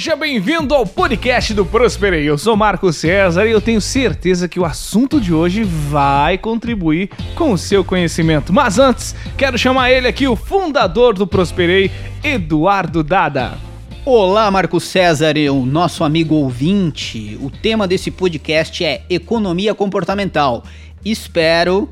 Seja bem-vindo ao podcast do Prosperei. Eu sou Marco César e eu tenho certeza que o assunto de hoje vai contribuir com o seu conhecimento. Mas antes, quero chamar ele aqui, o fundador do Prosperei, Eduardo Dada. Olá, Marco César, o nosso amigo ouvinte. O tema desse podcast é economia comportamental. Espero,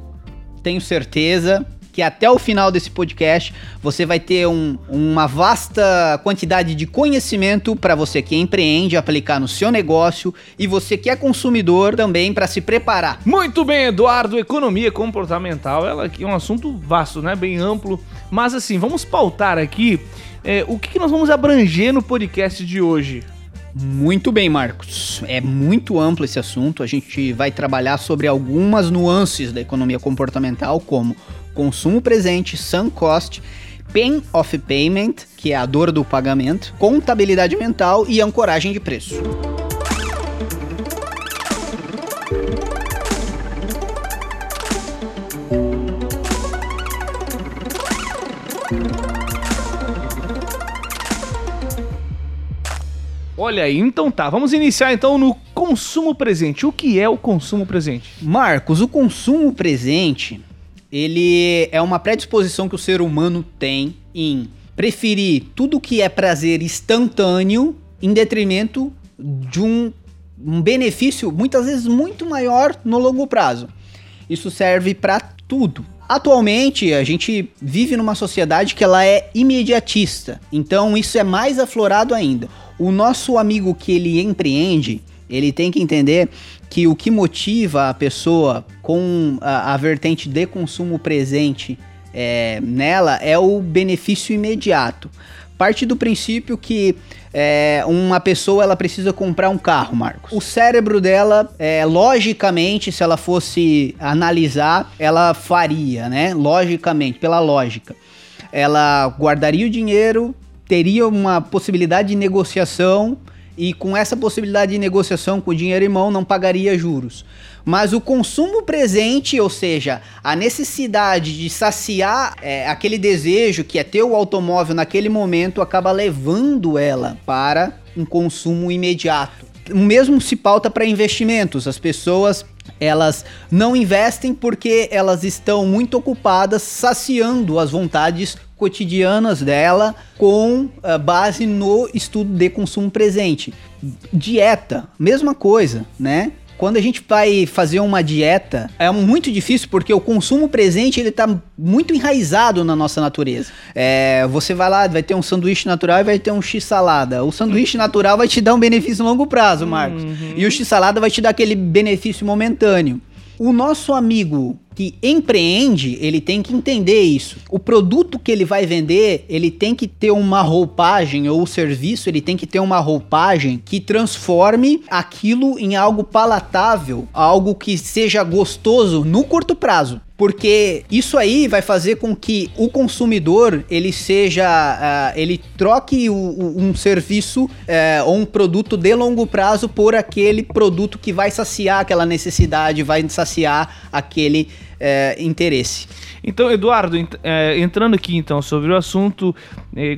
tenho certeza que até o final desse podcast você vai ter um, uma vasta quantidade de conhecimento para você que empreende aplicar no seu negócio e você que é consumidor também para se preparar. Muito bem, Eduardo, economia comportamental, ela é um assunto vasto, né, bem amplo, mas assim, vamos pautar aqui é, o que, que nós vamos abranger no podcast de hoje. Muito bem, Marcos. É muito amplo esse assunto. A gente vai trabalhar sobre algumas nuances da economia comportamental, como consumo presente, sunk cost, pain of payment, que é a dor do pagamento, contabilidade mental e ancoragem de preço. Olha aí, então tá, vamos iniciar então no consumo presente. O que é o consumo presente? Marcos, o consumo presente, ele é uma predisposição que o ser humano tem em preferir tudo que é prazer instantâneo em detrimento de um, um benefício muitas vezes muito maior no longo prazo. Isso serve para tudo. Atualmente, a gente vive numa sociedade que ela é imediatista, então isso é mais aflorado ainda. O nosso amigo que ele empreende, ele tem que entender que o que motiva a pessoa com a, a vertente de consumo presente é, nela é o benefício imediato. Parte do princípio que é, uma pessoa ela precisa comprar um carro, Marcos. O cérebro dela, é, logicamente, se ela fosse analisar, ela faria, né? Logicamente, pela lógica. Ela guardaria o dinheiro, teria uma possibilidade de negociação e com essa possibilidade de negociação com o dinheiro em mão não pagaria juros. Mas o consumo presente, ou seja, a necessidade de saciar é, aquele desejo que é ter o automóvel naquele momento, acaba levando ela para um consumo imediato. O mesmo se pauta para investimentos. As pessoas elas não investem porque elas estão muito ocupadas saciando as vontades cotidianas dela com uh, base no estudo de consumo presente. Dieta, mesma coisa, né? Quando a gente vai fazer uma dieta, é muito difícil porque o consumo presente ele tá muito enraizado na nossa natureza. É, você vai lá, vai ter um sanduíche natural e vai ter um x-salada. O sanduíche natural vai te dar um benefício a longo prazo, Marcos. Uhum. E o x-salada vai te dar aquele benefício momentâneo. O nosso amigo que empreende, ele tem que entender isso. O produto que ele vai vender, ele tem que ter uma roupagem, ou o serviço, ele tem que ter uma roupagem que transforme aquilo em algo palatável, algo que seja gostoso no curto prazo porque isso aí vai fazer com que o consumidor ele seja uh, ele troque o, o, um serviço uh, ou um produto de longo prazo por aquele produto que vai saciar aquela necessidade, vai saciar aquele uh, interesse. Então, Eduardo, entrando aqui então sobre o assunto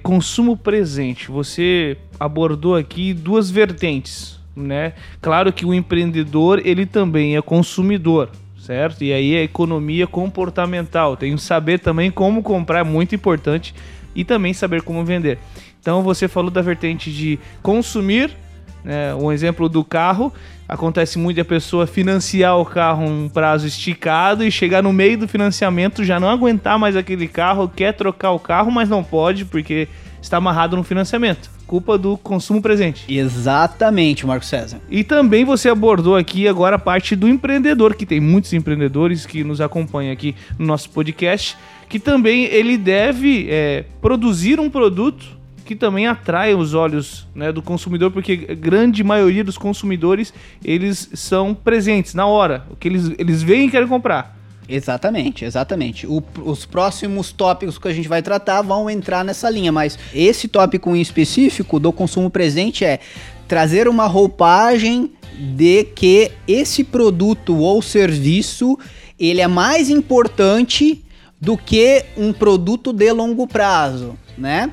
consumo presente, você abordou aqui duas vertentes, né? Claro que o empreendedor ele também é consumidor, certo? E aí a economia comportamental, tem que saber também como comprar, é muito importante, e também saber como vender. Então você falou da vertente de consumir, né, um exemplo do carro, acontece muito a pessoa financiar o carro um prazo esticado e chegar no meio do financiamento já não aguentar mais aquele carro, quer trocar o carro, mas não pode porque está amarrado no financiamento culpa do consumo presente. Exatamente, Marco César. E também você abordou aqui agora a parte do empreendedor, que tem muitos empreendedores que nos acompanham aqui no nosso podcast, que também ele deve é, produzir um produto que também atrai os olhos né, do consumidor, porque a grande maioria dos consumidores eles são presentes na hora, o que eles, eles veem e querem comprar. Exatamente, exatamente. O, os próximos tópicos que a gente vai tratar vão entrar nessa linha, mas esse tópico em específico do consumo presente é trazer uma roupagem de que esse produto ou serviço ele é mais importante do que um produto de longo prazo, né?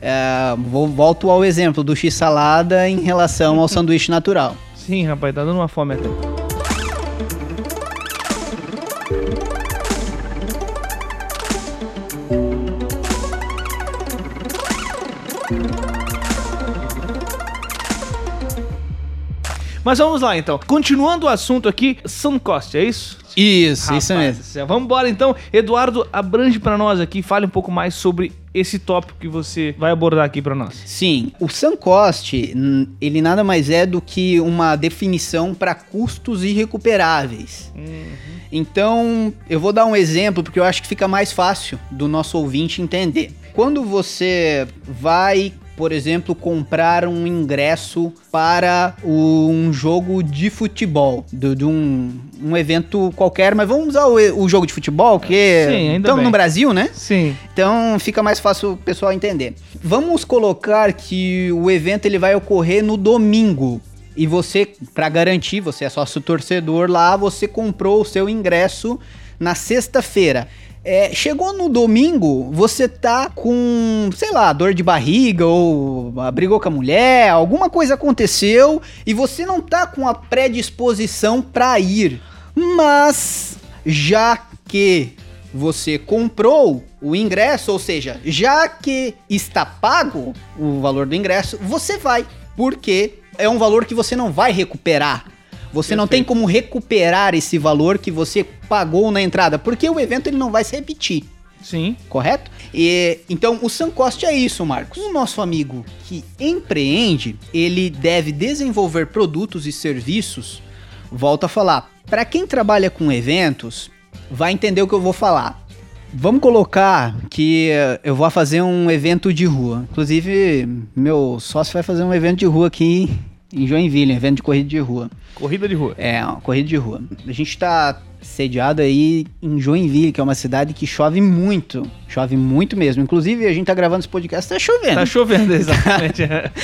É, vou, volto ao exemplo do x-salada em relação ao sanduíche natural. Sim, rapaz, tá dando uma fome até. Mas vamos lá então. Continuando o assunto aqui, sunk cost, é isso? Isso, Rapaz isso mesmo. Vamos embora então. Eduardo, abrange pra nós aqui, fale um pouco mais sobre esse tópico que você vai abordar aqui pra nós. Sim, o sunk cost, hum, ele nada mais é do que uma definição para custos irrecuperáveis. Então, eu vou dar um exemplo porque eu acho que fica mais fácil do nosso ouvinte entender. Quando você vai, por exemplo, comprar um ingresso para um jogo de futebol, do- de um, um evento qualquer, mas vamos usar o, o jogo de futebol, que Sim, ainda estamos bem. no Brasil, né? Sim. Então fica mais fácil o pessoal entender. Vamos colocar que o evento ele vai ocorrer no domingo. E você, para garantir, você é sócio torcedor lá, você comprou o seu ingresso na sexta-feira. É, chegou no domingo, você tá com, sei lá, dor de barriga ou ah, brigou com a mulher, alguma coisa aconteceu e você não tá com a predisposição para ir. Mas já que você comprou o ingresso, ou seja, já que está pago o valor do ingresso, você vai, porque é um valor que você não vai recuperar. Você não tem como recuperar esse valor que você pagou na entrada, porque o evento ele não vai se repetir Sim. correto? E, então, o sunk cost é isso, Marcos. O nosso amigo que empreende, ele deve desenvolver produtos e serviços. Volto a falar, para quem trabalha com eventos, vai entender o que eu vou falar. Vamos colocar que eu vou fazer um evento de rua. Inclusive, meu sócio vai fazer um evento de rua aqui em Joinville, evento de corrida de rua. Corrida de rua. É, corrida de rua. A gente tá sediado aí em Joinville, que é uma cidade que chove muito. Chove muito mesmo. Inclusive, a gente tá gravando esse podcast, tá chovendo. Tá chovendo, exatamente.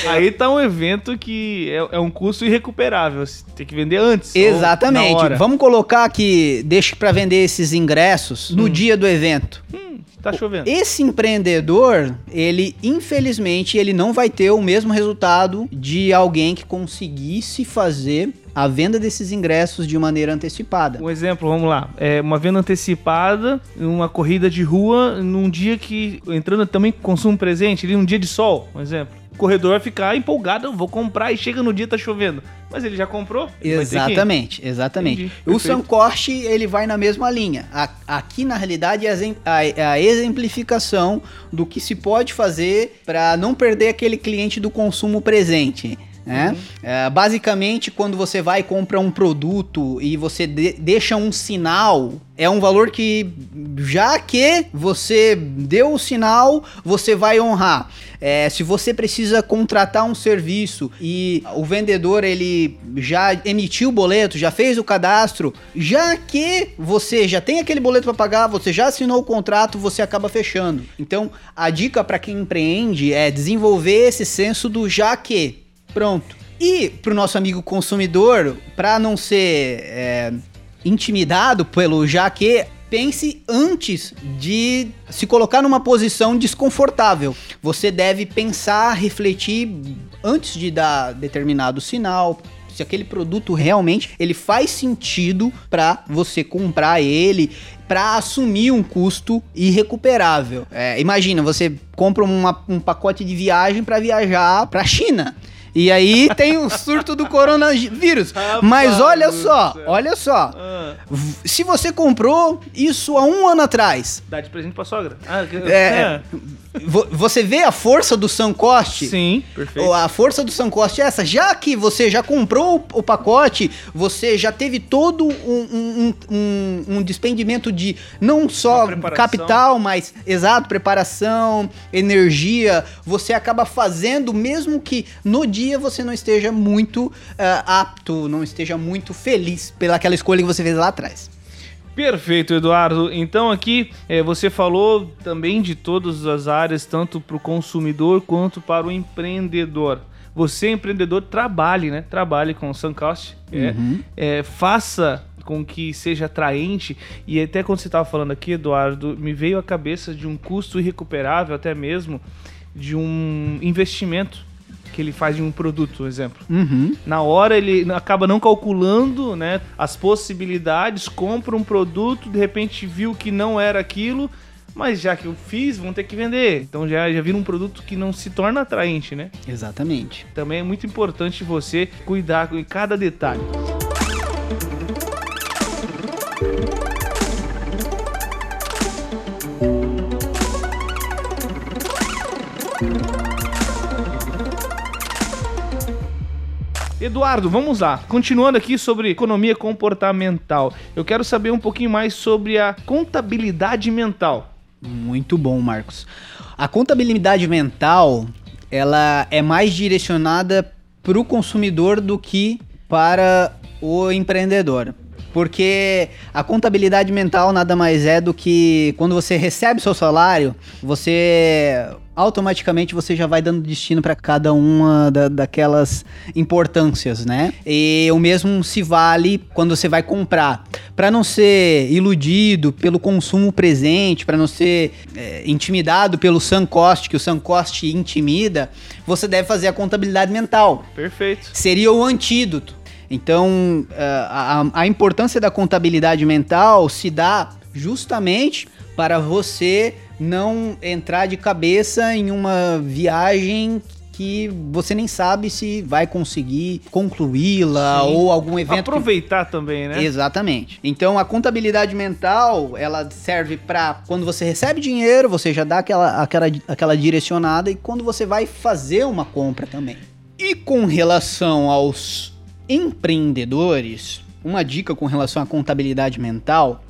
Aí tá um evento que é, é um custo irrecuperável. Você tem que vender antes. Exatamente. Vamos colocar que deixe para vender esses ingressos no Hum. dia do evento. Hum, tá chovendo. Esse empreendedor, ele infelizmente ele não vai ter o mesmo resultado de alguém que conseguisse fazer a venda desses ingressos de maneira antecipada. Um exemplo, vamos lá. É uma venda antecipada, uma corrida de rua, num dia que. Entrando também com consumo presente, ali num dia de sol, um exemplo. O corredor vai ficar empolgado, eu vou comprar e chega no dia tá chovendo. Mas ele já comprou? ele. Exatamente, exatamente. Entendi, o. Sancoste, ele vai na mesma linha. A- aqui, na realidade, é a- é a exemplificação do que se pode fazer para não perder aquele cliente do consumo presente. Né? Uhum. É, basicamente, quando você vai e compra um produto e você de- deixa um sinal, é um valor que, já que você deu o sinal, você vai honrar. É, se você precisa contratar um serviço e o vendedor ele já emitiu o boleto, já fez o cadastro, já que você já tem aquele boleto para pagar, você já assinou o contrato, você acaba fechando. Então, a dica para quem empreende é desenvolver esse senso do já que. Pronto. E pro nosso amigo consumidor, para não ser é, intimidado pelo já que, pense antes de se colocar numa posição desconfortável. Você deve pensar, refletir antes de dar determinado sinal. Se aquele produto realmente ele faz sentido para você comprar ele, para assumir um custo irrecuperável. É, imagina, você compra uma- um pacote de viagem para viajar para China. E aí tem o surto do coronavírus. Mas olha só, olha só. Ah, Se você comprou isso há um ano atrás, dá de presente pra sogra. Ah, que- É, vo- você vê a força do Sancoste? Sim, perfeito. A força do Sancoste é essa. Já que você já comprou o pacote, você já teve todo um, um, um- um- despendimento de não só capital, mas exato, preparação, energia. Você acaba fazendo, mesmo que no dia você não esteja muito ah, apto, não esteja muito feliz pelaquela escolha que você fez lá atrás. Perfeito, Eduardo. Então aqui eh, você falou também de todas as áreas, tanto para o consumidor quanto para o empreendedor. Você, empreendedor, trabalhe, né? Trabalhe com o Suncost. é, Uhum. é, faça com que seja atraente. E até quando você estava falando aqui, Eduardo, me veio à cabeça de um custo irrecuperável, até mesmo, de um investimento que ele faz em um produto, por exemplo. Uhum. Na hora ele acaba não calculando né, as possibilidades, compra um produto, de repente viu que não era aquilo, mas já que eu fiz, vão ter que vender. Então já, já vira um produto que não se torna atraente, né? Exatamente. Também é muito importante você cuidar com cada detalhe. Eduardo, vamos lá. Continuando aqui sobre economia comportamental, eu quero saber um pouquinho mais sobre a contabilidade mental. Muito bom, Marcos. A contabilidade mental, ela é mais direcionada para o consumidor do que para o empreendedor. Porque a contabilidade mental nada mais é do que quando você recebe seu salário, você automaticamente você já vai dando destino para cada uma da, daquelas importâncias, né? E o mesmo se vale quando você vai comprar. Para não ser iludido pelo consumo presente, para não ser é, intimidado pelo sunk cost, que o sunk cost intimida, você deve fazer a contabilidade mental. Perfeito. Seria o antídoto. Então, a, a importância da contabilidade mental se dá justamente para você não entrar de cabeça em uma viagem que você nem sabe se vai conseguir concluí-la ou algum evento. Aproveitar que... também, né? Exatamente. Então a contabilidade mental ela serve para quando você recebe dinheiro, você já dá aquela, aquela, aquela direcionada e quando você vai fazer uma compra também. E com relação aos empreendedores, uma dica com relação à contabilidade mental,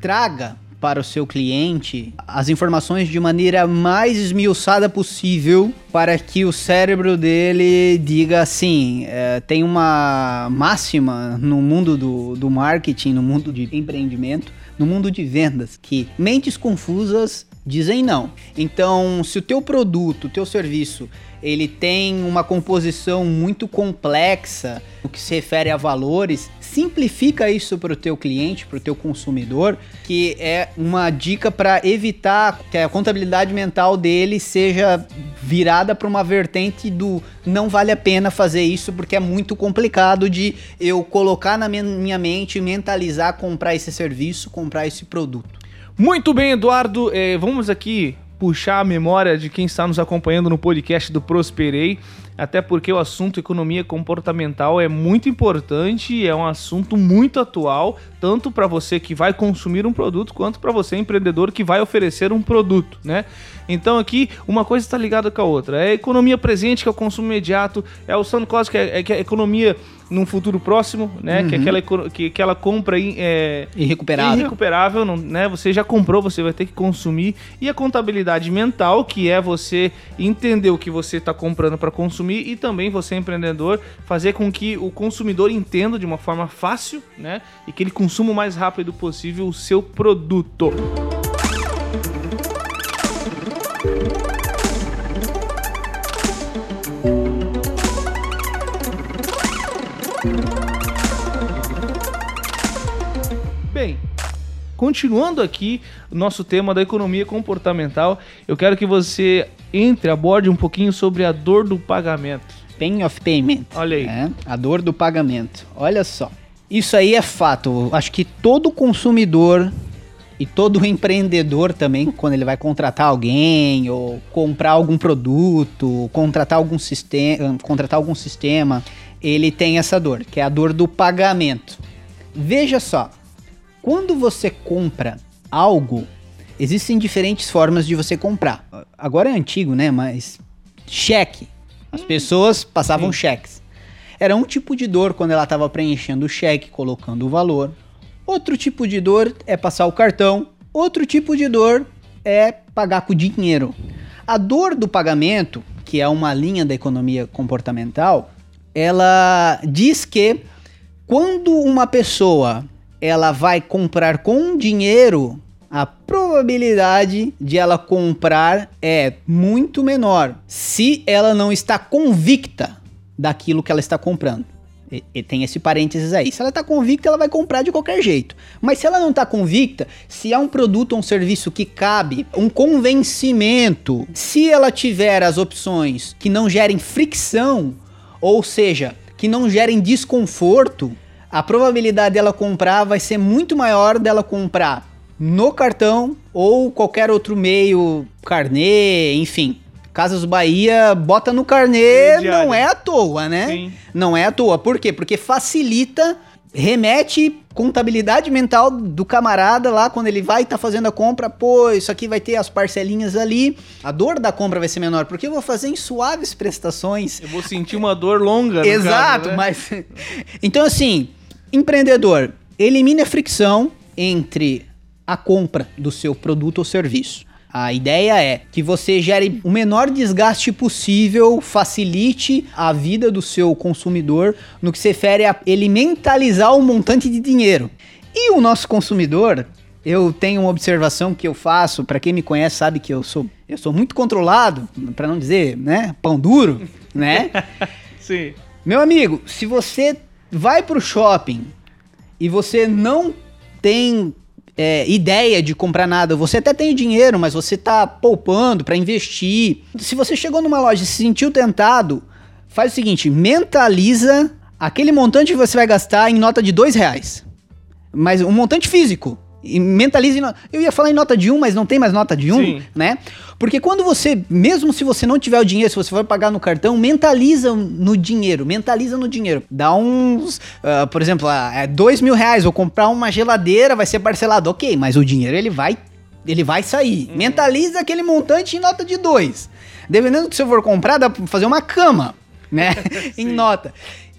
traga para o seu cliente as informações de maneira mais esmiuçada possível para que o cérebro dele diga assim: é, tem uma máxima no mundo do, do marketing, no mundo de empreendimento, no mundo de vendas, que mentes confusas dizem não. Então, se o teu produto, o teu serviço ele tem uma composição muito complexa no que se refere a valores, simplifica isso para o teu cliente, para o teu consumidor, que é uma dica para evitar que a contabilidade mental dele seja virada para uma vertente do não vale a pena fazer isso porque é muito complicado de eu colocar na minha mente, mentalizar, comprar esse serviço, comprar esse produto. Muito bem, Eduardo. Eh, vamos aqui puxar a memória de quem está nos acompanhando no podcast do Prosperei, até porque o assunto economia comportamental é muito importante, é um assunto muito atual, tanto para você que vai consumir um produto, quanto para você empreendedor que vai oferecer um produto, né? Então aqui uma coisa está ligada com a outra. É a economia presente, que é o consumo imediato, é o sunk cost, que é, é, que é a economia num futuro próximo, né? Uhum. Que, aquela, que aquela compra é, irrecuperável, irrecuperável não, né? Você já comprou, você vai ter que consumir. E a contabilidade mental, que é você entender o que você está comprando para consumir e também você, empreendedor, fazer com que o consumidor entenda de uma forma fácil, né? E que ele consuma o mais rápido possível o seu produto. Continuando aqui o nosso tema da economia comportamental, eu quero que você entre, aborde um pouquinho sobre a dor do pagamento. Pain of payment. Olha aí. É, a dor do pagamento. Olha só. Isso aí é fato. Acho que todo consumidor e todo empreendedor também, quando ele vai contratar alguém ou comprar algum produto, contratar algum sistema, contratar algum sistema, ele tem essa dor, que é a dor do pagamento. Veja só, quando você compra algo, existem diferentes formas de você comprar. Agora é antigo, né? Mas cheque. As pessoas passavam Sim. cheques. Era um tipo de dor quando ela estava preenchendo o cheque, colocando o valor. Outro tipo de dor é passar o cartão. Outro tipo de dor é pagar com dinheiro. A dor do pagamento, que é uma linha da economia comportamental, ela diz que quando uma pessoa ela vai comprar com dinheiro, a probabilidade de ela comprar é muito menor se ela não está convicta daquilo que ela está comprando. E, e tem esse parênteses aí. Se ela tá convicta, ela vai comprar de qualquer jeito. Mas se ela não tá convicta, se é um produto ou um serviço que cabe um convencimento, se ela tiver as opções que não gerem fricção, ou seja, que não gerem desconforto, a probabilidade dela comprar vai ser muito maior dela comprar no cartão ou qualquer outro meio, carnê, enfim. Casas Bahia bota no carnê, não é à toa, né? Sim. Não é à toa. Por quê? Porque facilita, remete contabilidade mental do camarada lá quando ele vai estar tá fazendo a compra, pô, isso aqui vai ter as parcelinhas ali, a dor da compra vai ser menor, porque eu vou fazer em suaves prestações. Eu vou sentir uma dor longa. Exato, caso, né? mas então assim, empreendedor, elimine a fricção entre a compra do seu produto ou serviço. A ideia é que você gere o menor desgaste possível, facilite a vida do seu consumidor no que se refere a ele mentalizar o montante de dinheiro. E o nosso consumidor, eu tenho uma observação que eu faço, para quem me conhece sabe que eu sou eu sou muito controlado, para não dizer, né, pão duro, né? Sim. Meu amigo, se você vai pro shopping e você não tem é, ideia de comprar nada. Você até tem dinheiro, mas você tá poupando para investir. Se você chegou numa loja e se sentiu tentado, faz o seguinte: mentaliza aquele montante que você vai gastar em nota de dois reais. Mas um montante físico. E mentalize. Eu ia falar em nota de um, mas não tem mais nota de um, Sim. né? Porque quando você, mesmo se você não tiver o dinheiro, se você for pagar no cartão, mentaliza no dinheiro, mentaliza no dinheiro. Dá uns, uh, por exemplo, uh, é dois mil reais, vou comprar uma geladeira, vai ser parcelado, ok, mas o dinheiro ele vai, ele vai sair. Uhum. Mentaliza aquele montante em nota de dois. Dependendo do que você for comprar, dá pra fazer uma cama, né? em nota.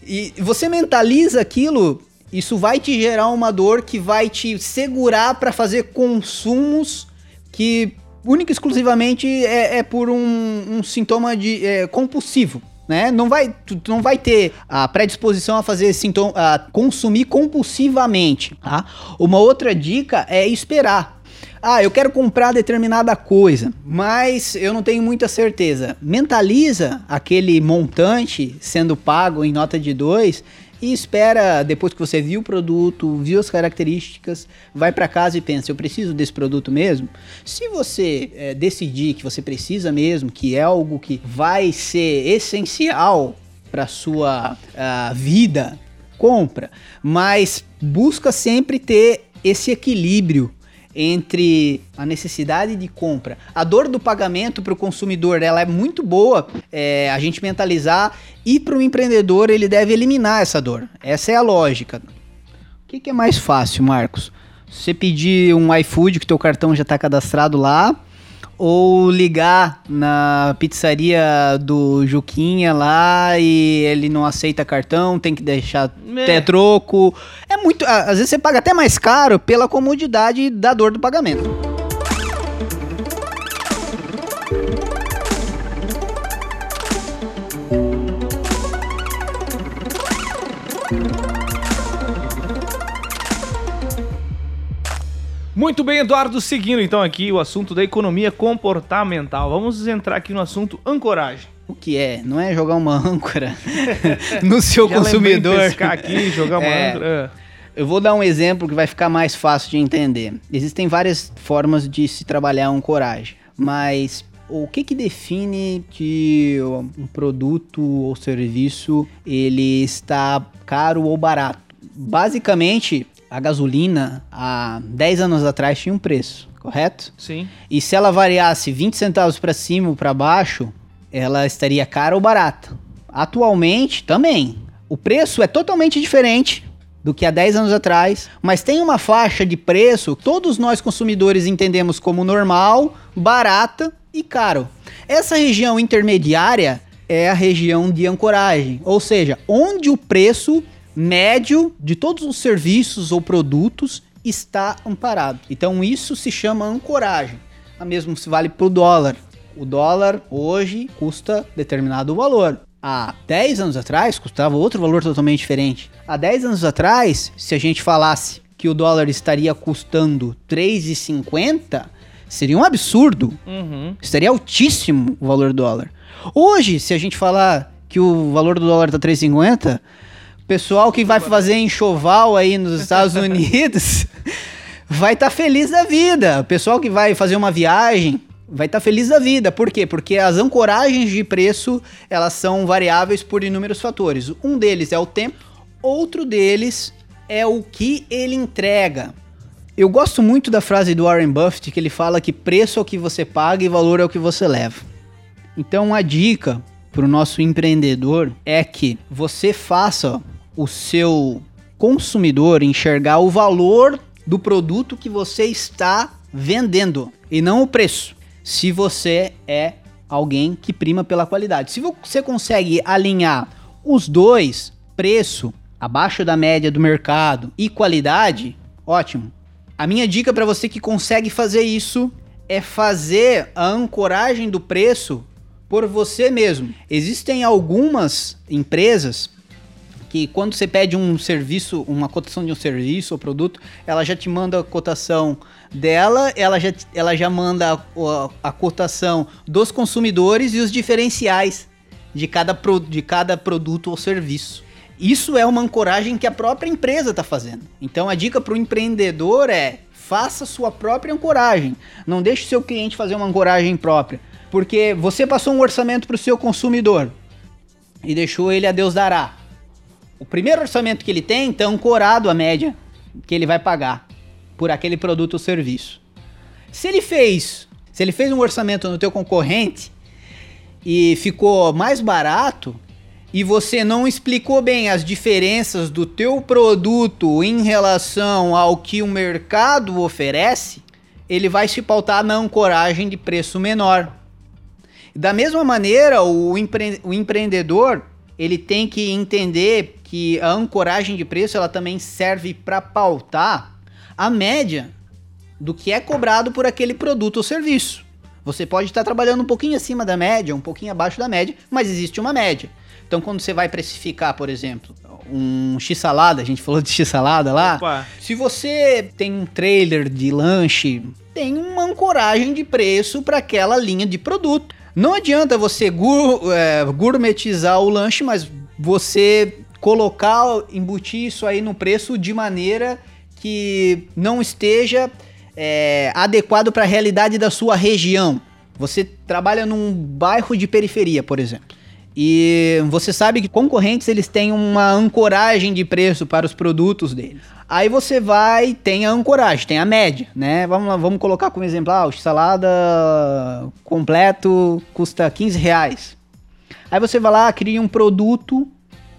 E você mentaliza aquilo isso vai te gerar uma dor que vai te segurar para fazer consumos que única e exclusivamente é, é por um, um, sintoma de é, compulsivo. Né? Não vai, tu, não vai ter a predisposição a fazer sintoma, a consumir compulsivamente. Tá? Uma outra dica é esperar. Ah, eu quero comprar determinada coisa, mas eu não tenho muita certeza. Mentaliza aquele montante sendo pago em nota de 2 e espera, depois que você viu o produto, viu as características, vai para casa e pensa: eu preciso desse produto mesmo? Se você é, decidir que você precisa mesmo, que é algo que vai ser essencial para sua uh, vida, compra, mas busca sempre ter esse equilíbrio entre a necessidade de compra, a dor do pagamento para o consumidor, ela é muito boa. É, a gente mentalizar e para o empreendedor ele deve eliminar essa dor. Essa é a lógica. O que, que é mais fácil, Marcos? Você pedir um iFood que teu cartão já está cadastrado lá ou ligar na pizzaria do Juquinha lá e ele não aceita cartão, tem que deixar é. até troco. É muito. Às vezes você paga até mais caro pela comodidade da dor do pagamento. Muito bem, Eduardo, seguindo então aqui o assunto da economia comportamental. Vamos entrar aqui no assunto ancoragem. O que é? Não é jogar uma âncora no seu Já consumidor. Pescar aqui, jogar uma é. âncora. É. Eu vou dar um exemplo que vai ficar mais fácil de entender. Existem várias formas de se trabalhar ancoragem, mas o que, que define que um produto ou serviço ele está caro ou barato? Basicamente, a gasolina há 10 anos atrás tinha um preço, correto? Sim. E se ela variasse 20 centavos para cima ou para baixo, ela estaria cara ou barata. Atualmente também. O preço é totalmente diferente do que há 10 anos atrás, mas tem uma faixa de preço que todos nós consumidores entendemos como normal, barata e caro. Essa região intermediária é a região de ancoragem, ou seja, onde o preço médio de todos os serviços ou produtos está amparado. Então isso se chama ancoragem. A mesmo se vale para o dólar. O dólar hoje custa determinado valor. Há 10 anos atrás custava outro valor totalmente diferente. Há 10 anos atrás, se a gente falasse que o dólar estaria custando 3,50, seria um absurdo. Uhum. Estaria altíssimo o valor do dólar. Hoje, se a gente falar que o valor do dólar está 3,50, pessoal que vai fazer enxoval aí nos Estados Unidos vai estar tá feliz da vida. Pessoal que vai fazer uma viagem vai estar tá feliz da vida. Por quê? Porque as ancoragens de preço, elas são variáveis por inúmeros fatores. Um deles é o tempo, outro deles é o que ele entrega. Eu gosto muito da frase do Warren Buffett que ele fala que preço é o que você paga e valor é o que você leva. Então a dica para o nosso empreendedor é que você faça o seu consumidor enxergar o valor do produto que você está vendendo e não o preço. Se você é alguém que prima pela qualidade. Se você consegue alinhar os dois, preço abaixo da média do mercado e qualidade, ótimo. A minha dica para você que consegue fazer isso é fazer a ancoragem do preço por você mesmo. Existem algumas empresas que quando você pede um serviço, uma cotação de um serviço ou produto, ela já te manda a cotação dela, ela já, ela já manda a, a cotação dos consumidores e os diferenciais de cada, pro, de cada produto ou serviço. Isso é uma ancoragem que a própria empresa está fazendo. Então a dica para o empreendedor é faça sua própria ancoragem. Não deixe seu cliente fazer uma ancoragem própria. Porque você passou um orçamento para o seu consumidor e deixou ele a Deus dará. O primeiro orçamento que ele tem está ancorado à média que ele vai pagar por aquele produto ou serviço. Se ele fez, se ele fez um orçamento no teu concorrente e ficou mais barato e você não explicou bem as diferenças do teu produto em relação ao que o mercado oferece, ele vai se pautar na ancoragem de preço menor. Da mesma maneira, o, empre o empreendedor ele tem que entender que a ancoragem de preço ela também serve para pautar a média do que é cobrado por aquele produto ou serviço. Você pode estar trabalhando um pouquinho acima da média, um pouquinho abaixo da média, mas existe uma média. Então, quando você vai precificar, por exemplo, um x-salada, a gente falou de x-salada lá. Opa. Se você tem um trailer de lanche, tem uma ancoragem de preço para aquela linha de produto. Não adianta você gur, é, gourmetizar o lanche, mas você colocar, embutir isso aí no preço de maneira que não esteja é, adequado para a realidade da sua região. Você trabalha num bairro de periferia, por exemplo. E você sabe que concorrentes eles têm uma ancoragem de preço para os produtos deles. Aí você vai, tem a ancoragem, tem a média, né? Vamos lá, vamos colocar como exemplo, ah, o salada completo custa 15 reais. Aí você vai lá, cria um produto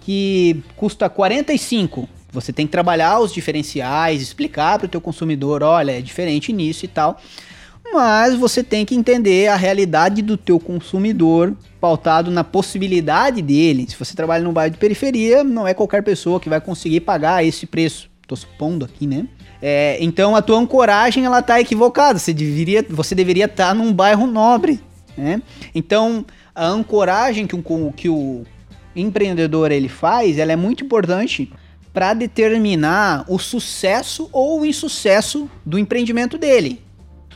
que custa 45. Você tem que trabalhar os diferenciais, explicar para o teu consumidor, olha, é diferente nisso e tal. Mas você tem que entender a realidade do teu consumidor, pautado na possibilidade dele. Se você trabalha num bairro de periferia, não é qualquer pessoa que vai conseguir pagar esse preço tô supondo aqui, né? É, então a tua ancoragem ela tá equivocada. Você deveria, você deveria estar tá num bairro nobre, né? Então a ancoragem que, um, que o empreendedor ele faz, ela é muito importante para determinar o sucesso ou o insucesso do empreendimento dele.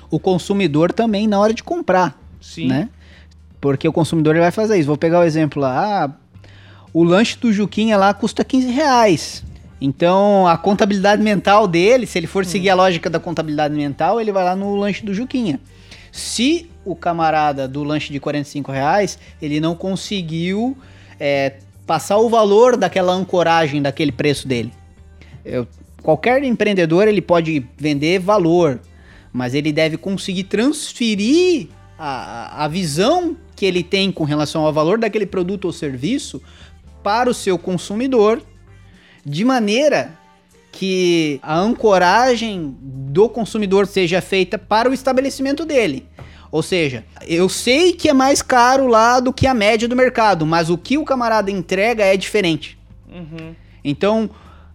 O consumidor também na hora de comprar, Sim. né? Porque o consumidor ele vai fazer isso. Vou pegar o exemplo lá. Ah, o lanche do Juquinha lá custa 15 reais. Então, a contabilidade mental dele, se ele for seguir a lógica da contabilidade mental, ele vai lá no lanche do Juquinha. Se o camarada do lanche de 45 reais, ele não conseguiu é, passar o valor daquela ancoragem daquele preço dele. Eu, qualquer empreendedor ele pode vender valor, mas ele deve conseguir transferir a, a visão que ele tem com relação ao valor daquele produto ou serviço para o seu consumidor de maneira que a ancoragem do consumidor seja feita para o estabelecimento dele. Ou seja, eu sei que é mais caro lá do que a média do mercado, mas o que o camarada entrega é diferente. Uhum. Então,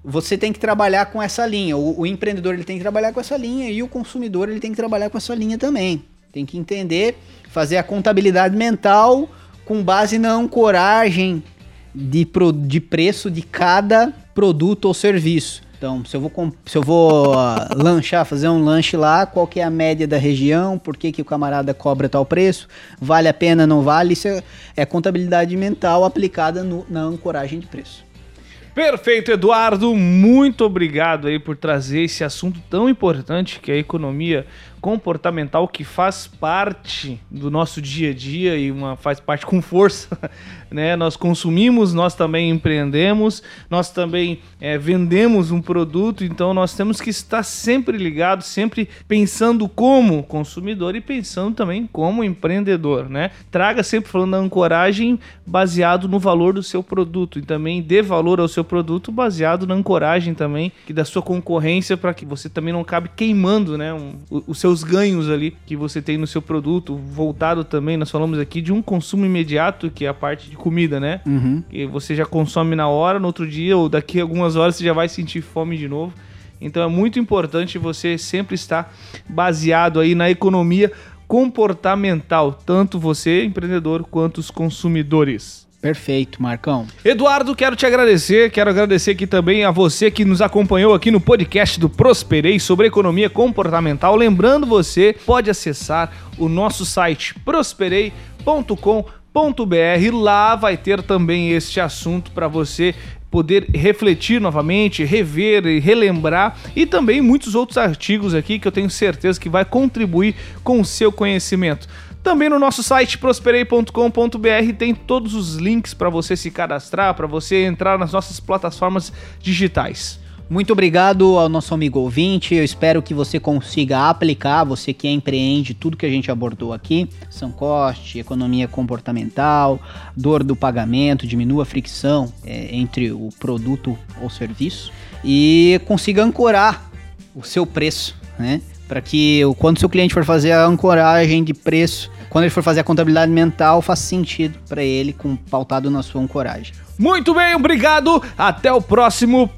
você tem que trabalhar com essa linha. O, o, empreendedor ele tem que trabalhar com essa linha e o consumidor ele tem que trabalhar com essa linha também. Tem que entender, fazer a contabilidade mental com base na ancoragem de, pro, de preço de cada produto ou serviço. Então, se eu vou, se eu vou uh, lanchar, fazer um lanche lá, qual que é a média da região, por que, que o camarada cobra tal preço, vale a pena, não vale, isso é, é contabilidade mental aplicada no, na ancoragem de preço. Perfeito, Eduardo. Muito obrigado aí por trazer esse assunto tão importante que é a economia comportamental que faz parte do nosso dia a dia e uma faz parte com força, né? Nós consumimos, nós também empreendemos, nós também é, vendemos um produto, então nós temos que estar sempre ligados, sempre pensando como consumidor e pensando também como empreendedor, né? Traga sempre falando da ancoragem baseado no valor do seu produto e também dê valor ao seu produto baseado na ancoragem também que da sua concorrência para que você também não acabe queimando, né? Um, o, o seu seus ganhos ali que você tem no seu produto, voltado também, nós falamos aqui de um consumo imediato, que é a parte de comida, né? Uhum. Que você já consome na hora, no outro dia, ou daqui a algumas horas você já vai sentir fome de novo. Então é muito importante você sempre estar baseado aí na economia comportamental, tanto você, empreendedor, quanto os consumidores. Perfeito, Marcão. Eduardo, quero te agradecer. Quero agradecer aqui também a você que nos acompanhou aqui no podcast do Prosperei sobre economia comportamental. Lembrando você, pode acessar o nosso site prosperei.com.br. Lá vai ter também este assunto para você poder refletir novamente, rever e relembrar e também muitos outros artigos aqui que eu tenho certeza que vai contribuir com o seu conhecimento. Também no nosso site prosperei.com.br tem todos os links para você se cadastrar, para você entrar nas nossas plataformas digitais. Muito obrigado ao nosso amigo ouvinte. Eu espero que você consiga aplicar, você que empreende, tudo que a gente abordou aqui: são coste, economia comportamental, dor do pagamento, diminua a fricção é, entre o produto ou serviço e consiga ancorar o seu preço, né? para que quando seu cliente for fazer a ancoragem de preço, quando ele for fazer a contabilidade mental, faz sentido para ele, com pautado na sua ancoragem. Muito bem, obrigado. Até o próximo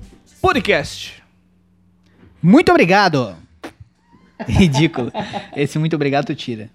podcast. Muito obrigado. Ridículo. Esse muito obrigado tu tira.